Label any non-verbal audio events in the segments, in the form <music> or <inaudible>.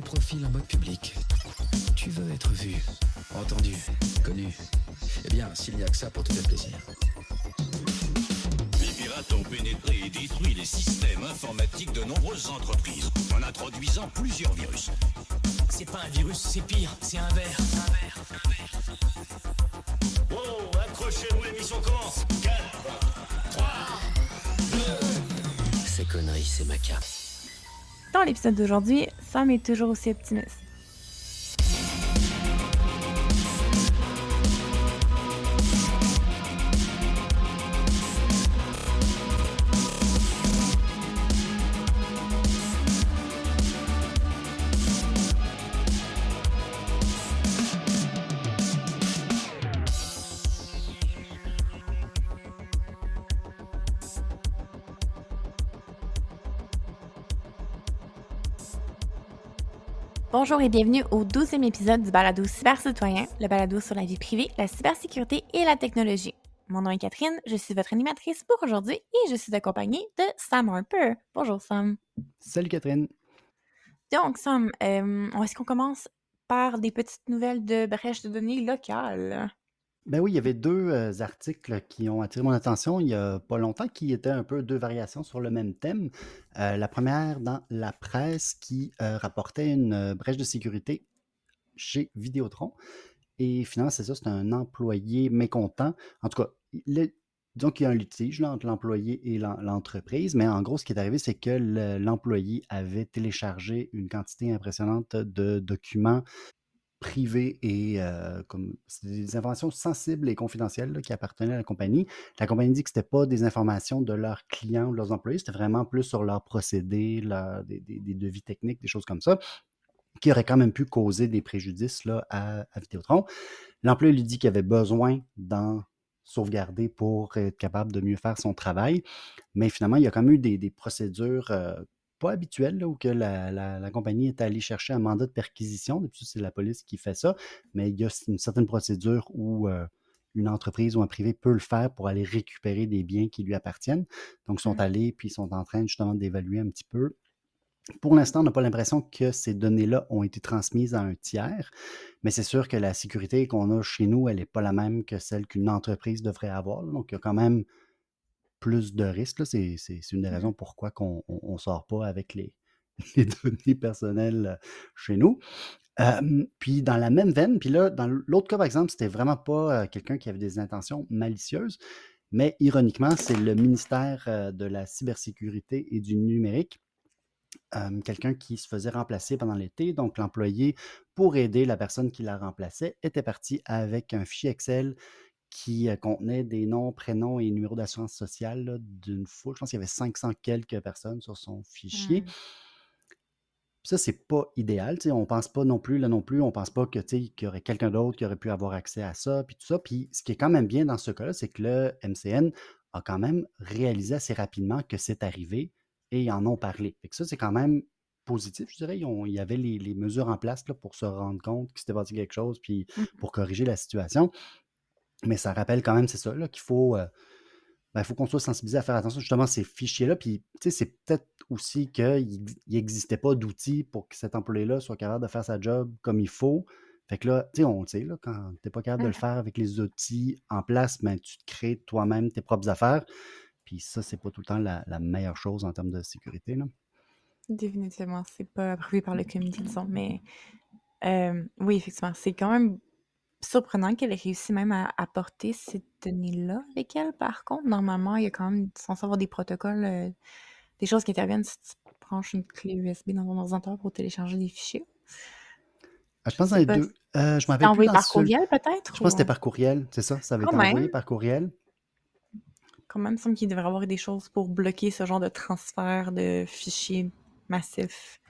tes profils en mode public. Tu veux être vu, entendu, connu. Eh bien, s'il n'y a que ça pour te faire plaisir. Les pirates ont pénétré et détruit les systèmes informatiques de nombreuses entreprises en introduisant plusieurs virus. C'est pas un virus, c'est pire, c'est un verre. Un verre, un verre. Wow, accrochez-vous, l'émission commence 4, 3, 2... Ces conneries, c'est ma cape. Dans l'épisode d'aujourd'hui, Sam est toujours aussi optimiste. Bonjour et bienvenue au 12e épisode du balado Cyber-Citoyen, le balado sur la vie privée, la cybersécurité et la technologie. Mon nom est Catherine, je suis votre animatrice pour aujourd'hui et je suis accompagnée de Sam Harper. Bonjour Sam. Salut Catherine. Donc Sam, euh, est-ce qu'on commence par des petites nouvelles de brèches de données locales? Ben oui, il y avait deux articles qui ont attiré mon attention il y a pas longtemps, qui étaient un peu deux variations sur le même thème. La première dans la presse qui rapportait une brèche de sécurité chez Vidéotron. Et finalement, c'est ça, c'est un employé mécontent. En tout cas, disons qu'il y a un litige entre l'employé et l'entreprise, mais en gros, ce qui est arrivé, c'est que l'employé avait téléchargé une quantité impressionnante de documents privées et euh, comme des informations sensibles et confidentielles qui appartenaient à la compagnie. La compagnie dit que ce n'était pas des informations de leurs clients ou de leurs employés, c'était vraiment plus sur leurs procédés, des, devis techniques, des choses comme ça, qui auraient quand même pu causer des préjudices à, à. L'employé lui dit qu'il avait besoin d'en sauvegarder pour être capable de mieux faire son travail, mais finalement, il y a quand même eu des, procédures euh, pas habituel, où que la, compagnie est allée chercher un mandat de perquisition. D'habitude, c'est la police qui fait ça, mais il y a une certaine procédure où euh, une entreprise ou un privé peut le faire pour aller récupérer des biens qui lui appartiennent. Donc, ils sont mmh. allés puis ils sont en train justement d'évaluer un petit peu. Pour l'instant, on n'a pas l'impression que ces données-là ont été transmises à un tiers, mais c'est sûr que la sécurité qu'on a chez nous, elle n'est pas la même que celle qu'une entreprise devrait avoir. Donc, il y a quand même plus de risques. C'est une des mmh raisons pourquoi on ne sort pas avec les, <laughs> données personnelles chez nous. puis dans la même veine, puis là, dans l'autre cas, par exemple, c'était vraiment pas quelqu'un qui avait des intentions malicieuses, mais ironiquement, c'est le ministère de la cybersécurité et du numérique. quelqu'un qui se faisait remplacer pendant l'été, donc l'employé, pour aider la personne qui la remplaçait, était parti avec un fichier Excel qui contenait des noms, prénoms et numéros d'assurance sociale d'une foule. Je pense qu'il y avait 500 quelques personnes sur son fichier. Mmh. Ça, c'est pas idéal. On pense pas non plus, là non plus, on pense pas que, qu'il y aurait quelqu'un d'autre qui aurait pu avoir accès à ça, puis tout ça. Puis ce qui est quand même bien dans ce cas-là, c'est que le MCN a quand même réalisé assez rapidement que c'est arrivé et ils en ont parlé. Fait que ça, c'est quand même positif, je dirais. il y avait les, mesures en place là, pour se rendre compte qu'il s'était passé quelque chose, puis mmh. pour corriger la situation. Mais ça rappelle quand même, c'est ça, qu'il faut, euh, ben, faut qu'on soit sensibilisé à faire attention justement à ces fichiers-là. Puis, c'est peut-être aussi qu'il n'existait pas d'outils pour que cet employé-là soit capable de faire sa job comme il faut. Fait que là, tu sais, on sait, là, quand tu n'es pas capable de le faire avec les outils en place, ben, tu te crées toi-même tes propres affaires. Puis ça, c'est pas tout le temps la, meilleure chose en termes de sécurité. Là. Définitivement, c'est pas approuvé par le comité, disons. Mais euh, oui, effectivement, c'est quand même surprenant qu'elle ait réussi même à apporter ces données-là avec elle, par contre? Normalement, il y a quand même censé avoir des protocoles, euh, des choses qui interviennent si tu branches une clé USB dans ton ordinateur pour télécharger des fichiers. Ah, je pense dans les deux. Euh, je m'avais envoyé par courriel, peut-être? Je pense que c'était par courriel, c'est ça? Ça avait été envoyé par courriel. Quand même, il semble qu'il devrait y avoir des choses pour bloquer ce genre de transfert de fichiers massifs.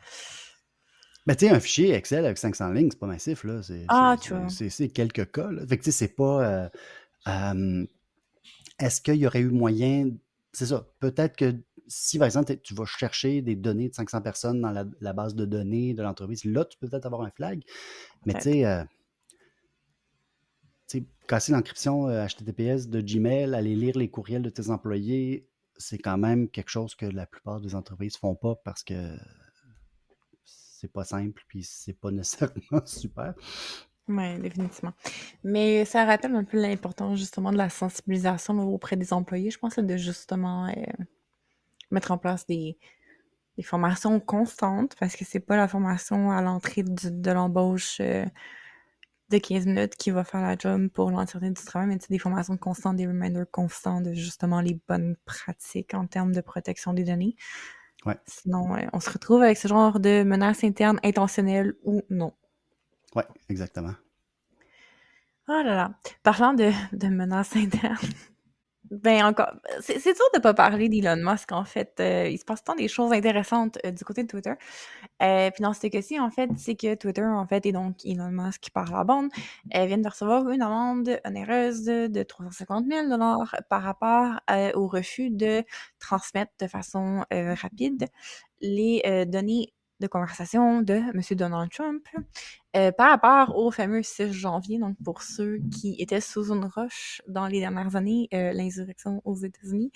Mais tu sais, un fichier Excel avec 500 lignes, c'est pas massif, là. C'est, ah, tu vois. C'est, quelques cas, là. Fait que tu sais, c'est pas... Euh, est-ce qu'il y aurait eu moyen... C'est ça. Peut-être que si, par exemple, tu vas chercher des données de 500 personnes dans la, base de données de l'entreprise, là, tu peux peut-être avoir un flag. Mais tu sais... Euh, casser l'encryption HTTPS euh, de Gmail, aller lire les courriels de tes employés, c'est quand même quelque chose que la plupart des entreprises font pas parce que c'est pas simple, puis c'est pas <laughs> nécessairement super. Oui, définitivement. Mais ça rappelle un peu l'importance justement de la sensibilisation auprès des employés, je pense, de justement euh, mettre en place des, formations constantes, parce que c'est pas la formation à l'entrée de l'embauche euh, de 15 minutes qui va faire la job pour l'entièreté du travail, mais des formations constantes, des reminders constants de justement les bonnes pratiques en termes de protection des données. Ouais. Sinon, on se retrouve avec ce genre de menaces internes intentionnelles ou non. Oui, exactement. Oh là là. Parlant de, de menaces <laughs> internes, ben encore, c'est dur de ne pas parler d'Elon Musk, en fait. Euh, il se passe tant des choses intéressantes euh, du côté de Twitter. Euh, puis dans ce cas-ci, en fait, c'est que Twitter, en fait, et donc Elon Musk par la bande, viennent de recevoir une amende onéreuse de 350 000 par rapport au refus de transmettre de façon rapide les données de conversation de M. Donald Trump euh, par rapport au fameux 6 janvier, donc pour ceux qui étaient sous une roche dans les dernières années, euh, l'insurrection aux États-Unis,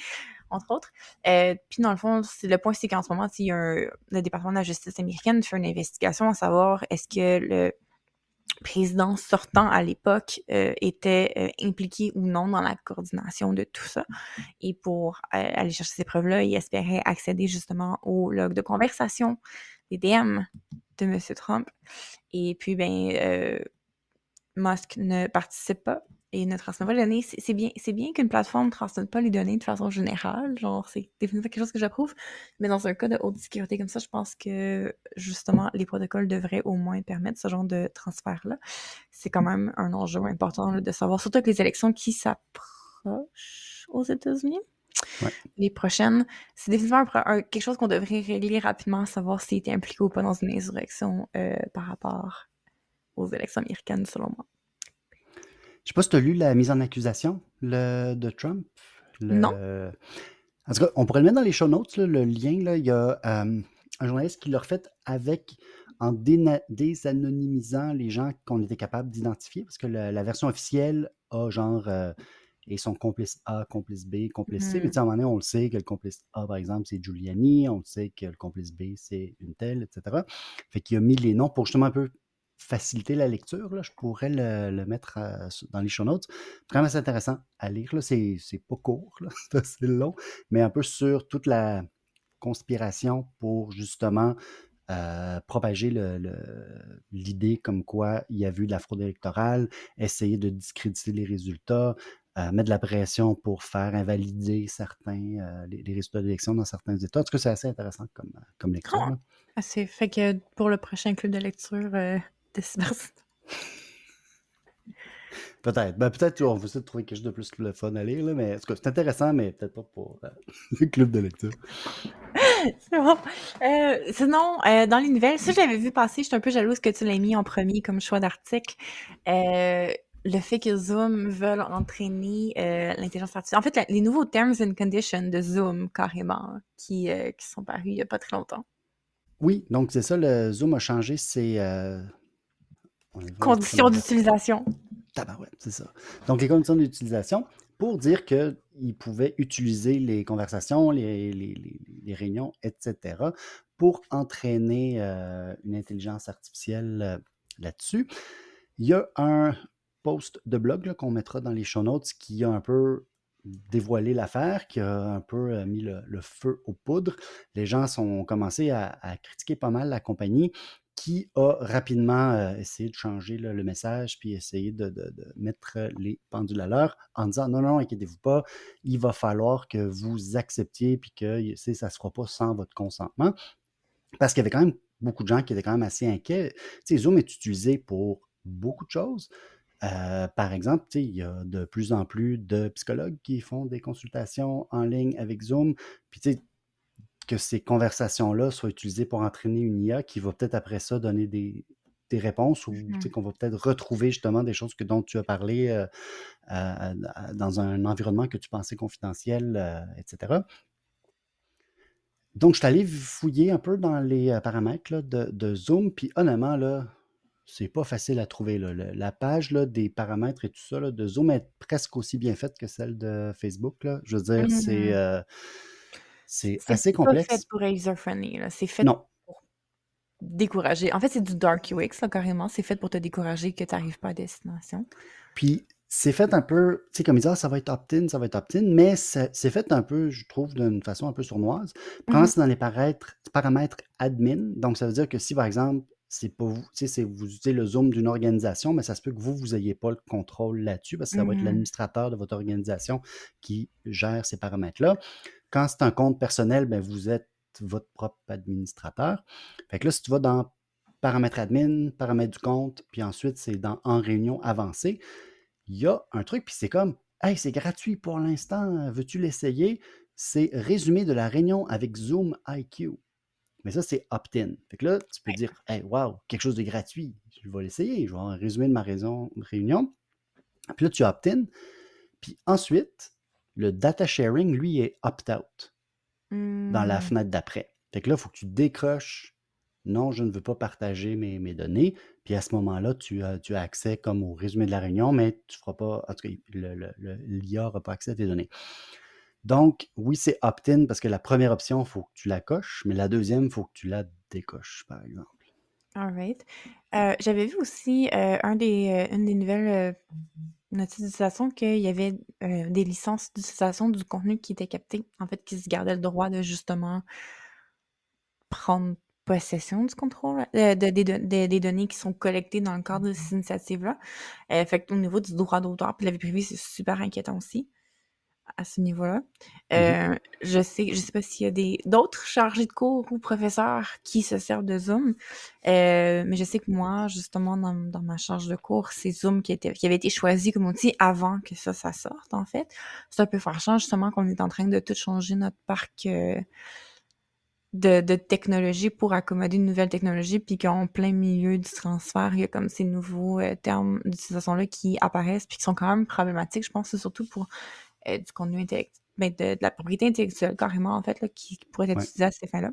entre autres. Euh, puis dans le fond, le point, c'est qu'en ce moment, le département de la justice américaine fait une investigation à savoir est-ce que le président sortant à l'époque était impliqué ou non dans la coordination de tout ça. Et pour aller chercher ces preuves-là, il espérait accéder justement au log de conversation DM de M. Trump. Et puis, ben, euh, Musk ne participe pas et ne transmet pas les données. C'est bien, bien qu'une plateforme ne transmette pas les données de façon générale. Genre, c'est définitivement quelque chose que j'approuve. Mais dans un cas de haute sécurité comme ça, je pense que justement, les protocoles devraient au moins permettre ce genre de transfert-là. C'est quand même un enjeu important de savoir, surtout avec les élections qui s'approchent aux États-Unis. Les prochaines, c'est définitivement quelque chose qu'on devrait régler rapidement, savoir s'il était impliqué ou pas dans une insurrection euh, par rapport aux élections américaines, selon moi. Je sais pas si tu as lu la mise en accusation de Trump. Non. En tout cas, on pourrait le mettre dans les show notes, le lien. Là, il y a euh, un journaliste qui l'a refait avec en désanonymisant les gens qu'on était capable d'identifier, parce que la, version officielle a genre euh, et son complice A, complice B, complice C. Mais mmh. à un moment donné, on le sait que le complice A, par exemple, c'est Giuliani, on le sait que le complice B, c'est une telle, etc. Fait qu'il a mis les noms pour justement un peu faciliter la lecture. Là. Je pourrais le, mettre euh, dans les show notes. Vraiment, c'est intéressant à lire. C'est, pas court, <laughs> c'est assez long, mais un peu sur toute la conspiration pour justement euh, propager l'idée comme quoi il y a eu de la fraude électorale, essayer de discréditer les résultats, mettre de la pression pour faire invalider certains, euh, les, résultats d'élection dans certains États. En tout cas, c'est assez intéressant comme, euh, comme lecture. Assez. Fait que pour le prochain club de lecture euh, de <laughs> Peut-être. Ben, peut-être qu'on va essayer de trouver quelque chose de plus le fun à lire, là, mais c'est intéressant, mais peut-être pas pour <laughs> le club de lecture. <laughs> c'est bon. sinon, dans les nouvelles, ça, j'avais vu passer, je suis un peu jalouse que tu l'aies mis en premier comme choix d'article le fait que Zoom veulent entraîner euh, l'intelligence artificielle. En fait, les nouveaux terms and conditions de Zoom, carrément, qui, euh, qui sont parus il n'y a pas très longtemps. Oui, donc c'est ça, le Zoom a changé ses euh, conditions d'utilisation. ouais, c'est ça. Donc les conditions d'utilisation pour dire qu'ils pouvaient utiliser les conversations, les, les, les, réunions, etc., pour entraîner une intelligence artificielle là-dessus. Il y a un post de blog qu'on mettra dans les show notes qui a un peu dévoilé l'affaire, qui a un peu euh, mis le, feu aux poudres. Les gens ont commencé à, critiquer pas mal la compagnie qui a rapidement euh, essayé de changer le message puis essayé de, mettre les pendules à l'heure en disant non, non, inquiétez-vous pas, il va falloir que vous acceptiez puis que ça ne se fera pas sans votre consentement. Parce qu'il y avait quand même beaucoup de gens qui étaient quand même assez inquiets. Zoom est utilisé pour beaucoup de choses. Euh, par exemple, il y a de plus en plus de psychologues qui font des consultations en ligne avec Zoom. Puis que ces conversations-là soient utilisées pour entraîner une IA qui va peut-être après ça donner des, réponses ou mmh qu'on va peut-être retrouver justement des choses que, dont tu as parlé euh, euh, dans un environnement que tu pensais confidentiel, etc. Donc, je suis allé fouiller un peu dans les paramètres de, de, Zoom, puis honnêtement, là, c'est pas facile à trouver. la page là, des paramètres et tout ça de Zoom est presque aussi bien faite que celle de Facebook. Là. Je veux dire, c'est, mmh. euh, c'est assez complexe. C'est fait pour user-friendly. C'est fait pour décourager. En fait, c'est du dark UX, là, carrément. C'est fait pour te décourager que tu n'arrives pas à destination. Puis, c'est fait un peu, tu sais, comme ils disent, ah, ça va être opt-in, ça va être opt-in, mais c'est fait un peu, je trouve, d'une façon un peu sournoise. Mhm. c'est dans les paramètres, paramètres admin. Donc, ça veut dire que si, par exemple, c'est pas vous, tu sais, c'est- vous utilisez le Zoom d'une organisation, mais ça se peut que vous, vous n'ayez pas le contrôle là-dessus parce que ça va être Mhm. l'administrateur de votre organisation qui gère ces paramètres-là. Quand c'est un compte personnel, ben, vous êtes votre propre administrateur. Fait que là, si tu vas dans paramètres admin, paramètres du compte, puis ensuite c'est dans en réunion avancée, il y a un truc, puis c'est comme Hey, c'est gratuit pour l'instant, veux-tu l'essayer? C'est résumé de la réunion avec Zoom IQ. Mais ça, c'est opt-in. Fait que là, tu peux dire Hey, wow, quelque chose de gratuit, je vais l'essayer, je vais avoir un résumé de ma raison- réunion. Puis là, tu opt-in. Puis ensuite, le data sharing, lui, est opt-out dans la Hmm. fenêtre d'après. Fait que là, il faut que tu décroches. Non, je ne veux pas partager mes, mes données. Puis à ce moment-là, tu as, tu as accès comme au résumé de la réunion, mais tu ne feras pas. En tout cas, l'IA n'aura pas accès à tes données. Donc, oui, c'est opt-in parce que la première option, il faut que tu la coches, mais la deuxième, il faut que tu la décoches, par exemple. All right. Euh, J'avais vu aussi euh, un des, euh, une des nouvelles notices d'utilisation qu'il y avait des licences d'utilisation du contenu qui était capté, en fait, qui se gardait le droit de justement prendre possession du contrôle euh, de- des, don- des- des données qui sont collectées dans le cadre de ces initiatives-là. Euh, fait qu'au niveau du droit d'auteur puis la vie privée, c'est super inquiétant aussi à ce niveau-là. Euh, je sais, je sais pas s'il y a des d'autres chargés de cours ou professeurs qui se servent de Zoom, euh, mais je sais que moi, justement, dans, dans ma charge de cours, c'est Zoom qui, était, qui avait été choisi comme outil avant que ça, ça sorte, en fait. C'est un peu fâchant, justement, qu'on est en train de tout changer notre parc euh, de, de technologie pour accommoder une nouvelle technologie, puis qu'en plein milieu du transfert, il y a comme ces nouveaux termes d'utilisation-là qui apparaissent, puis qui sont quand même problématiques. Je pense surtout pour euh, du contenu intellectuel, ben, de, de la propriété intellectuelle, carrément, en fait, là, qui, qui pourrait être Ouais. utilisée à ces fins-là.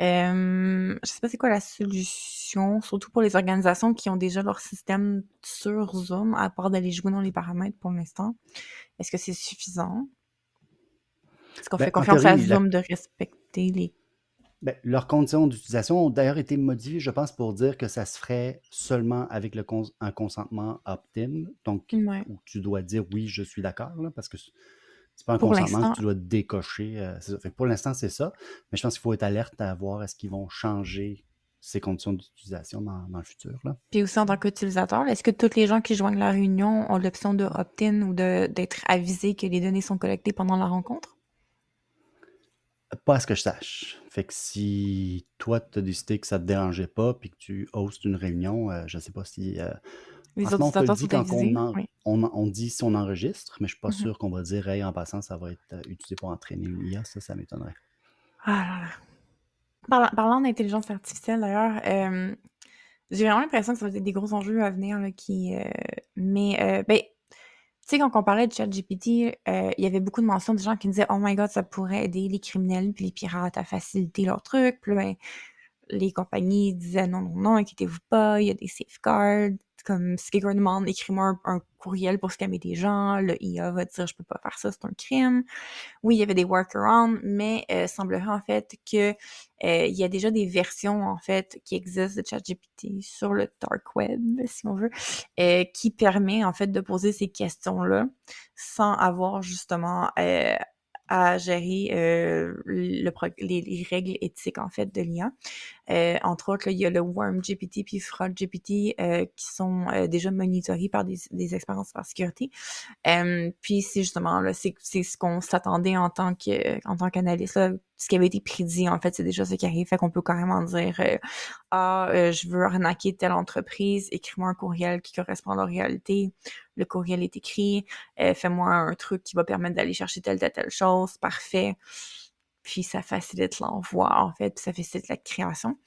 Euh, je sais pas c'est quoi la solution, surtout pour les organisations qui ont déjà leur système sur Zoom, à part d'aller jouer dans les paramètres pour l'instant. Est-ce que c'est suffisant? Est-ce qu'on Ben, fait confiance à la- Zoom de respecter les... Ben, leurs conditions d'utilisation ont d'ailleurs été modifiées, je pense, pour dire que ça se ferait seulement avec le cons- un consentement opt-in. Donc, Ouais. où tu dois dire oui, je suis d'accord, parce que c'est pas un Pour consentement que tu dois décocher. euh, ça. Fait pour l'instant, c'est ça. Mais je pense qu'il faut être alerte à voir est-ce qu'ils vont changer ces conditions d'utilisation dans, dans le futur. Là. Puis aussi en tant qu'utilisateur, est-ce que tous les gens qui joignent la réunion ont l'option de opt-in ou d'être avisés que les données sont collectées pendant la rencontre? Pas à ce que je sache. Fait que si toi, tu as décidé que ça te dérangeait pas puis que tu hostes une réunion, euh, je sais pas si. euh, Les moment, on te dit quand on, en- Oui. on, dit si on enregistre, mais je suis pas Mhm. sûr qu'on va dire hey, en passant, ça va être euh, utilisé pour entraîner une IA. Ça, ça m'étonnerait. Ah là là. Parlant, parlant d'intelligence artificielle, d'ailleurs, euh, j'ai vraiment l'impression que ça va être des gros enjeux à venir. Là, qui, mais, euh, ben, sais, quand on parlait de ChatGPT, euh, il y avait beaucoup de mentions de gens qui disaient Oh my god, ça pourrait aider les criminels puis les pirates à faciliter leurs trucs. Puis ben, les compagnies disaient non, non, non, inquiétez-vous pas, il y a des safeguards. Comme si quelqu'un demande, écris-moi un, courriel pour scammer des gens, le IA va dire je peux pas faire ça, c'est un crime. Oui, il y avait des workarounds, mais euh, semblerait en fait que euh, il y a déjà des versions en fait qui existent de ChatGPT sur le dark web, si on veut, euh, qui permet en fait de poser ces questions-là sans avoir justement euh, à gérer les, les règles éthiques en fait de l'IA. Euh, entre autres, là, il y a le Worm GPT puis Fraud GPT euh, qui sont euh, déjà monitorés par des, des experts en cybersécurité. Euh, puis c'est justement là, c'est ce qu'on s'attendait en tant que en tant qu'analyste. Ce qui avait été prédit, en fait, c'est déjà ce qui arrive. Fait qu'on peut carrément dire euh, Ah, euh, je veux arnaquer telle entreprise, écris-moi un courriel qui correspond à la réalité. Le courriel est écrit, fais-moi un truc qui va permettre d'aller chercher telle, telle, telle chose, parfait. Puis ça facilite l'envoi, en fait, puis ça facilite la création.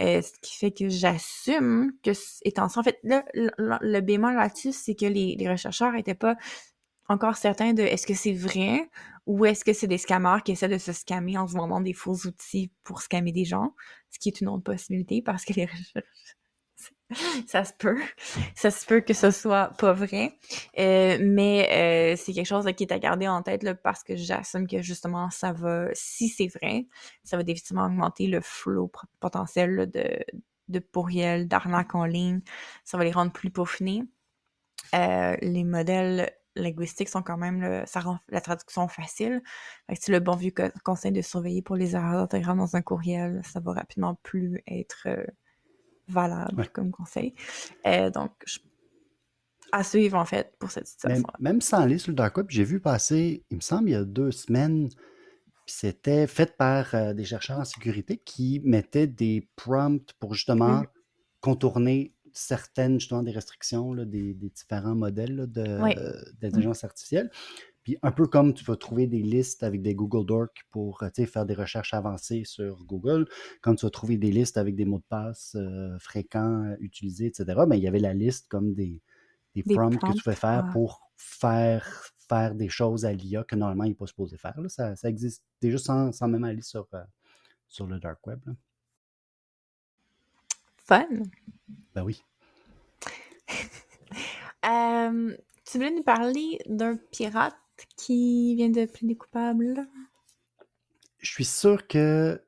Euh, ce qui fait que j'assume que, étant ça, en fait, le, le- bémol là-dessus, c'est que les, les chercheurs n'étaient pas encore certains de est-ce que c'est vrai ou est-ce que c'est des scammers qui essaient de se scammer en se vendant des faux outils pour scammer des gens, ce qui est une autre possibilité parce que les recherches <laughs> ça se peut. Ça se peut que ce soit pas vrai. Euh, mais euh, c'est quelque chose qui est à garder en tête là, parce que j'assume que justement, ça va, si c'est vrai, ça va définitivement augmenter le flot potentiel de, de pourriels, d'arnaques en ligne. Ça va les rendre plus peaufinés. Euh, les modèles linguistiques sont quand même, ça rend la traduction facile. c'est le bon vieux conseil de surveiller pour les erreurs d'orthographe dans un courriel. Ça va rapidement plus être valable comme conseil. Euh, donc, à suivre en fait pour cette situation. Même, sans aller sur le dark web, j'ai vu passer, il me semble, il y a deux semaines, c'était fait par euh, des chercheurs en sécurité qui mettaient des prompts pour justement mmh. contourner certaines justement des restrictions des, différents modèles d'intelligence artificielle. Puis un peu comme tu vas trouver des listes avec des Google Docs pour faire des recherches avancées sur Google, quand tu vas trouver des listes avec des mots de passe euh, fréquents euh, utilisés, etc., ben, il y avait la liste comme des, prompts, que tu pouvais faire pour faire, faire des choses à l'IA que normalement il n'est pas supposé faire. Ça, existe déjà sans, même aller sur, euh, sur le dark web. Fun. Ben oui. <laughs> tu voulais nous parler d'un pirate qui vient de plaider coupable? Je suis sûr que.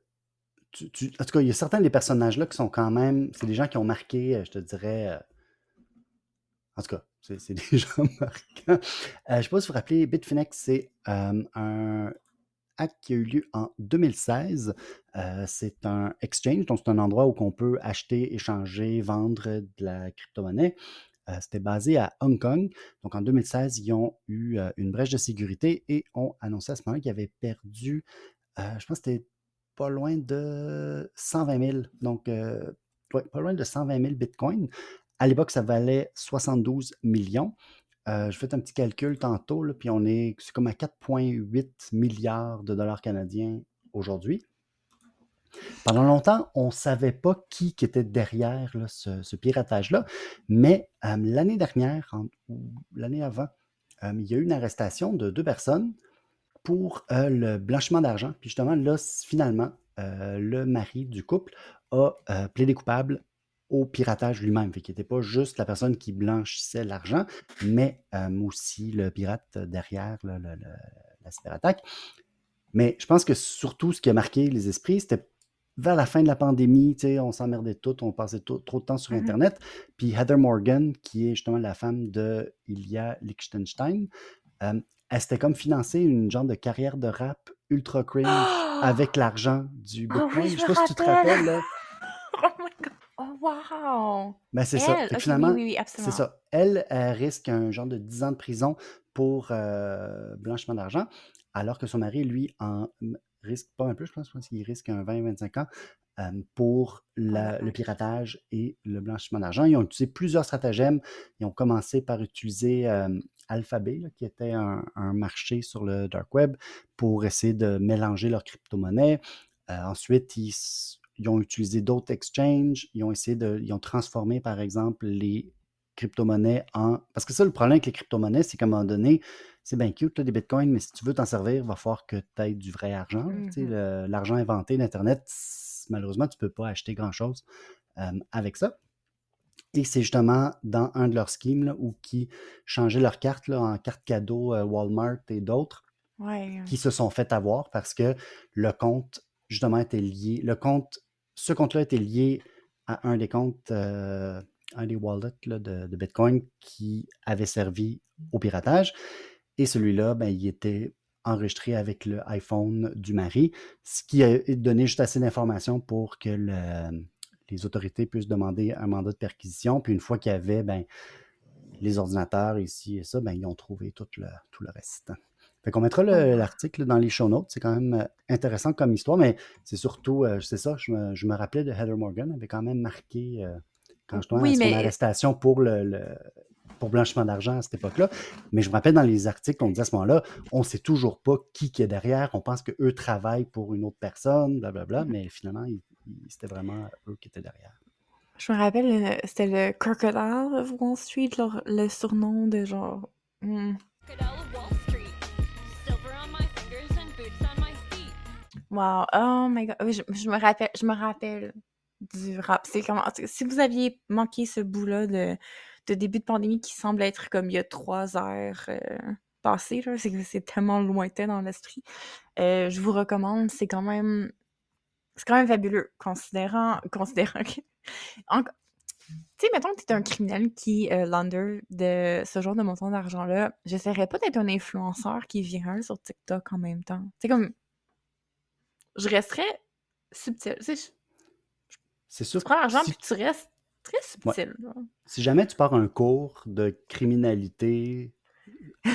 Tu, en tout cas, il y a certains des personnages-là qui sont quand même. C'est des gens qui ont marqué, euh, je te dirais. Euh, en tout cas, c'est <laughs> des gens marquants. Euh, je ne sais pas si vous vous rappelez, Bitfinex, c'est un acte qui a eu lieu en 2016. c'est un exchange, donc c'est un endroit où on peut acheter, échanger, vendre de la crypto-monnaie. Euh, c'était basé à Hong Kong. Donc en 2016, ils ont eu euh, une brèche de sécurité et ont annoncé à ce moment qu'ils avaient perdu, euh, je pense que c'était pas loin de 120 000. Donc, pas loin de 120 000 bitcoins. À l'époque, ça valait 72 millions. je fais un petit calcul tantôt, puis on est, c'est comme à 4,8 milliards de dollars canadiens aujourd'hui. Pendant longtemps, on ne savait pas qui, était derrière ce, piratage-là, mais l'année dernière, ou l'année avant, il y a eu une arrestation de deux personnes pour le blanchiment d'argent. Puis justement, là, finalement, le mari du couple a plaidé coupable au piratage lui-même. Qu'il n'était pas juste la personne qui blanchissait l'argent, mais aussi le pirate derrière la cyberattaque. Mais je pense que surtout, ce qui a marqué les esprits, c'était vers la fin de la pandémie, on s'emmerdait tout, on passait trop de temps sur mmh Internet. Puis Heather Morgan, qui est justement la femme de Ilya Lichtenstein, elle s'était comme financé une genre de carrière de rap ultra cringe <gasps> avec l'argent du ah Bitcoin. je sais pas si tu te rappelles. Là. <laughs> oh my god! Oh wow! Ben, c'est ça. finalement, c'est ça. Elle, risque un genre de 10 ans de prison pour euh, blanchiment d'argent, alors que son mari, lui, en risque pas un peu, je pense, qu'il risque un 20-25 ans pour le piratage et le blanchiment d'argent. Ils ont utilisé plusieurs stratagèmes. Ils ont commencé par utiliser Alphabet, qui était un, marché sur le dark web, pour essayer de mélanger leurs crypto-monnaies. Euh, ensuite, ils, ils, ont utilisé d'autres exchanges. Ils ont essayé de. Ils ont transformé, par exemple, les crypto-monnaies en. Parce que ça, le problème avec les crypto-monnaies, c'est qu'à un moment donné, c'est bien cute, tu as des bitcoins, mais si tu veux t'en servir, il va falloir que tu aies du vrai argent. Mmh l'argent inventé d'Internet, malheureusement, tu ne peux pas acheter grand-chose avec ça. Et c'est justement dans un de leurs schemes où qui changeaient leur carte là, en carte cadeau euh, Walmart et d'autres qui se sont fait avoir parce que le compte, justement, était lié. Le compte, ce compte-là était lié à un des comptes, euh, un des wallets de, Bitcoin qui avait servi au piratage. Et celui-là, ben, il était enregistré avec le iPhone du mari, ce qui a donné juste assez d'informations pour que les autorités puissent demander un mandat de perquisition. Puis une fois qu'il y avait ben, les ordinateurs ici et ça, ben, ils ont trouvé tout le, tout le reste. Fait qu'on mettra l'article dans les show notes. C'est quand même euh, intéressant comme histoire, mais c'est surtout, euh, c'est ça, je me, je me, rappelais de Heather Morgan, avait quand même marqué euh, quand je oui, son arrestation pour le, pour blanchiment d'argent à cette époque-là. Mais je me rappelle dans les articles qu'on disait à ce moment-là, on ne sait toujours pas qui, qui est derrière. On pense qu'eux travaillent pour une autre personne, blablabla, mm-hmm. mais finalement, c'était vraiment eux qui étaient derrière. Je me rappelle, c'était le Crocodile of Wall Street, le surnom de genre. Hmm. Wow, oh my god, je, je me rappelle, je me rappelle du rap. C'est comment si vous aviez manqué ce bout-là de, de début de pandémie qui semble être comme il y a trois heures euh, passées, c'est que c'est tellement lointain dans l'esprit. Euh, je vous recommande, c'est quand même c'est quand même fabuleux, considérant, <laughs> considérant que. Tu sais, mettons que tu es un criminel qui euh, launder de ce genre de montant d'argent-là, j'essaierais pas d'être un influenceur qui est viral sur TikTok en même temps. C'est comme. Je resterais subtil. C'est sûr. Tu prends l'argent puis tu restes très subtil. Si jamais tu pars un cours de criminalité,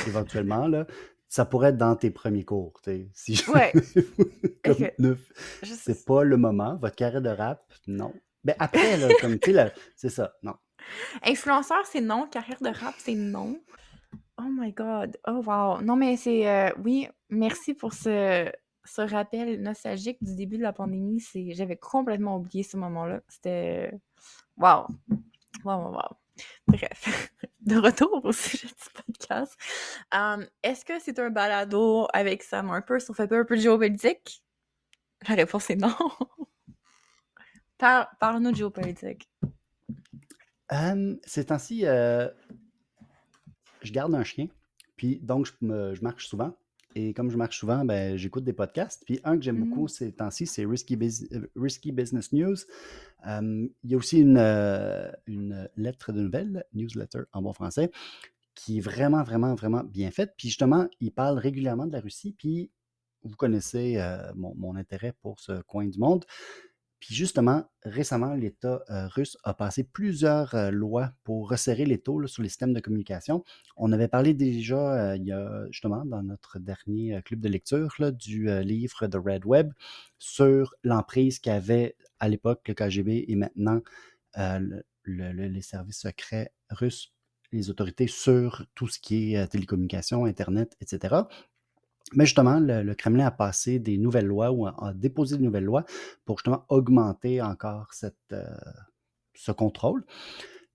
éventuellement, là, ça pourrait être dans tes premiers cours. Si ouais. c'est pas le moment. Votre carrière de rap, non. Mais ben, après, là, comme tu sais, c'est ça, non. Influenceur, c'est non. Carrière de rap, c'est non. Oh my God. Oh wow. Non, mais c'est. Euh, oui, merci pour ce, ce rappel nostalgique du début de la pandémie. J'avais complètement oublié ce moment-là. C'était. Wow. Wow, wow, wow. Bref, <laughs> de retour au sujet du podcast. Um, Est-ce que c'est un balado avec Sam Harper? Sur fait un peu de géopolitique? La réponse est non. Parle-nous de géopolitique. Um, ces temps-ci, euh, je garde un chien, puis donc je, me, je marche souvent. Et comme je marche souvent, ben, j'écoute des podcasts. Puis un que j'aime beaucoup mm. ces temps-ci, c'est Risky, euh, Risky, Business News. il y a aussi une, euh, une lettre de nouvelles, newsletter en bon français, qui est vraiment, vraiment, vraiment bien faite. Puis justement, il parle régulièrement de la Russie. Puis vous connaissez euh, mon, mon, intérêt pour ce coin du monde. Puis justement, récemment, l'État euh, russe a passé plusieurs euh, lois pour resserrer les taux sur les systèmes de communication. On avait parlé déjà, euh, il y a justement dans notre dernier club de lecture du livre The Red Web sur l'emprise qu'avait à l'époque le KGB et maintenant les services secrets russes, les autorités sur tout ce qui est télécommunications, Internet, etc. Mais justement, le, Kremlin a passé des nouvelles lois ou a, déposé de nouvelles lois pour justement augmenter encore euh, ce contrôle.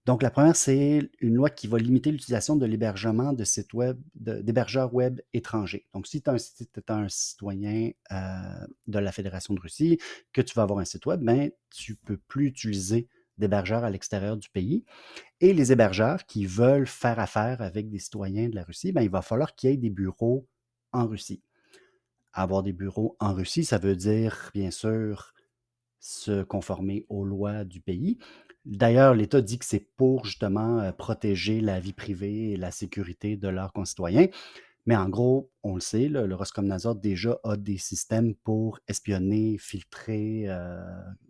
Donc, la première, c'est une loi qui va limiter l'utilisation de l'hébergement de sites web, d'hébergeurs web étrangers. Donc, si tu es, un citoyen euh, de la Fédération de Russie, que tu vas avoir un site web, ben, tu ne peux plus utiliser d'hébergeurs à l'extérieur du pays. Et les hébergeurs qui veulent faire affaire avec des citoyens de la Russie, ben, il va falloir qu'il y ait des bureaux en Russie. Avoir des bureaux en Russie, ça veut dire, bien sûr, se conformer aux lois du pays. D'ailleurs, l'État dit que c'est pour justement euh, protéger la vie privée et la sécurité de leurs concitoyens. Mais en gros, on le sait, le Roskomnadzor déjà a des systèmes pour espionner, filtrer, euh,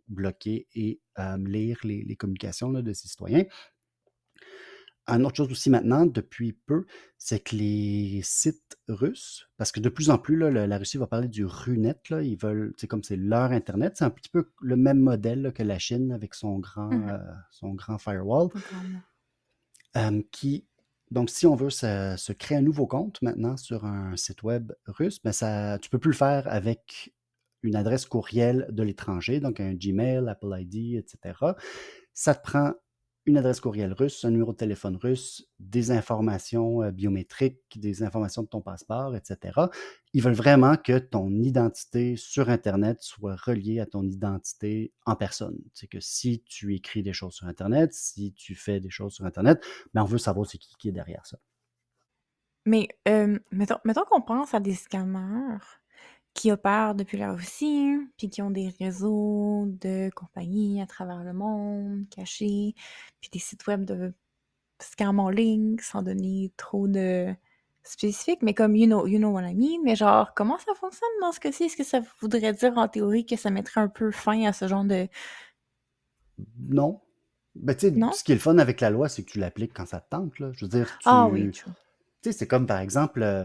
bloquer et euh, lire les, communications de ses citoyens. Une autre chose aussi maintenant, depuis peu, c'est que les sites russes, parce que de plus en plus, la Russie va parler du RUNET, là, ils veulent, c'est comme c'est leur Internet, c'est un petit peu le même modèle que la Chine avec son grand, mmh euh, son grand firewall. qui, donc, si on veut se, créer un nouveau compte maintenant sur un site web russe, ben ça, tu peux plus le faire avec une adresse courriel de l'étranger, donc un Gmail, Apple ID, etc. Ça te prend une adresse courriel russe, un numéro de téléphone russe, des informations euh, biométriques, des informations de ton passeport, etc. Ils veulent vraiment que ton identité sur Internet soit reliée à ton identité en personne. C'est que si tu écris des choses sur Internet, si tu fais des choses sur Internet, ben on veut savoir c'est qui, qui est derrière ça. Mais euh, mettons, mettons qu'on pense à des scammers qui opèrent depuis la Russie, puis qui ont des réseaux de compagnies à travers le monde cachés, puis des sites web de scam en ligne sans donner trop de spécifiques, mais comme you know, you know what I mean, mais genre, comment ça fonctionne dans ce cas-ci? Est-ce que ça voudrait dire en théorie que ça mettrait un peu fin à ce genre de... Non. Ben, tu sais, ce qui est le fun avec la loi, c'est que tu l'appliques quand ça te tente, là. Je veux dire, tu... Ah oui, Tu sais, c'est comme, par exemple, euh,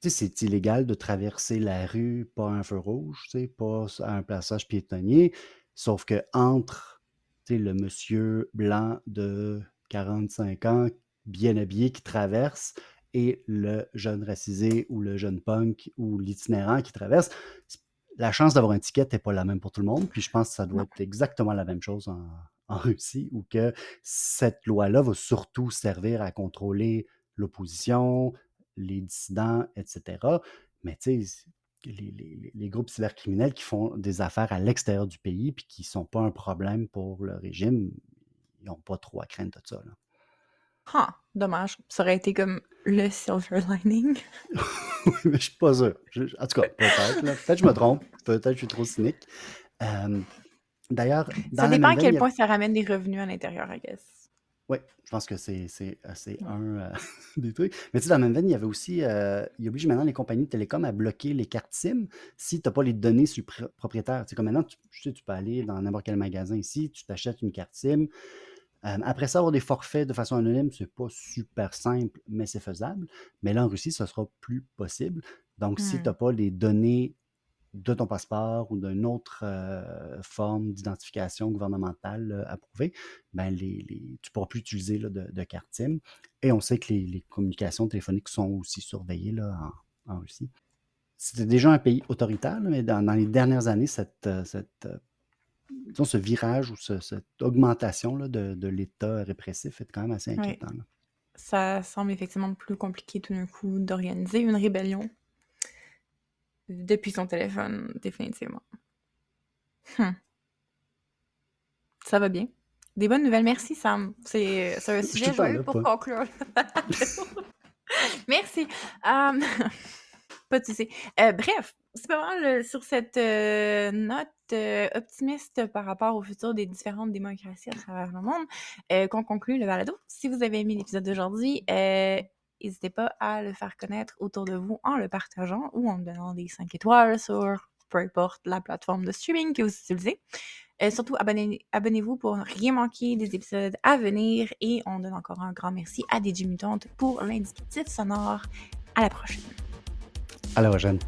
tu sais, c'est illégal de traverser la rue, pas un feu rouge, tu sais, pas à un passage piétonnier. Sauf que entre le monsieur blanc de 45 ans, bien habillé, qui traverse, et le jeune racisé ou le jeune punk ou l'itinérant qui traverse, la chance d'avoir un ticket n'est pas la même pour tout le monde. Puis je pense que ça doit être exactement la même chose en, en Russie, où que cette loi-là va surtout servir à contrôler l'opposition, les dissidents, etc. Mais tu sais, les, les, groupes cybercriminels qui font des affaires à l'extérieur du pays puis qui ne sont pas un problème pour le régime, ils n'ont pas trop à craindre de ça. Là. Ah, dommage. Ça aurait été comme le silver lining. oui, mais <laughs> <laughs> je suis pas sûr. en tout cas, peut-être. Peut-être que je me trompe. Peut-être que je suis trop cynique. Euh, d'ailleurs, Ça dépend à quel point ça ramène des revenus à l'intérieur, I guess. Oui, je pense que c'est un euh, <laughs> des trucs. Mais tu sais, dans la même veine, il y avait aussi, euh, il oblige maintenant les compagnies de télécom à bloquer les cartes SIM si tu n'as pas les données sur le propriétaire. Tu sais, comme maintenant, tu, sais, tu peux aller dans n'importe quel magasin ici, tu t'achètes une carte SIM. Euh, après ça, avoir des forfaits de façon anonyme, c'est pas super simple, mais c'est faisable. Mais là, en Russie, ce sera plus possible. Donc, si tu n'as pas les données de ton passeport ou d'une autre euh, forme d'identification gouvernementale euh, approuvée, ben les, tu ne pourras plus utiliser de, carte SIM. Et on sait que les, communications téléphoniques sont aussi surveillées là, en, Russie. C'était déjà un pays autoritaire, mais dans, les dernières années, cette, ce virage ou cette augmentation là, de, l'État répressif est quand même assez inquiétant. Ça semble effectivement plus compliqué tout d'un coup d'organiser une rébellion depuis son téléphone, définitivement. Hum. Ça va bien. Des bonnes nouvelles. Merci, Sam. C'est un sujet joyeux pour conclure. <laughs> Merci. Hum, <laughs> pas de souci. Euh, bref, c'est pas mal sur cette euh, note euh, optimiste par rapport au futur des différentes démocraties à travers le monde qu'on conclut le balado. Si vous avez aimé l'épisode d'aujourd'hui, n'hésitez pas à le faire connaître autour de vous en le partageant ou en donnant des 5 étoiles sur peu importe la plateforme de streaming que vous utilisez. Euh, surtout, abonnez-vous pour ne rien manquer des épisodes à venir et on donne encore un grand merci à DJ Mutante pour l'indicatif sonore. À la prochaine. À la prochaine.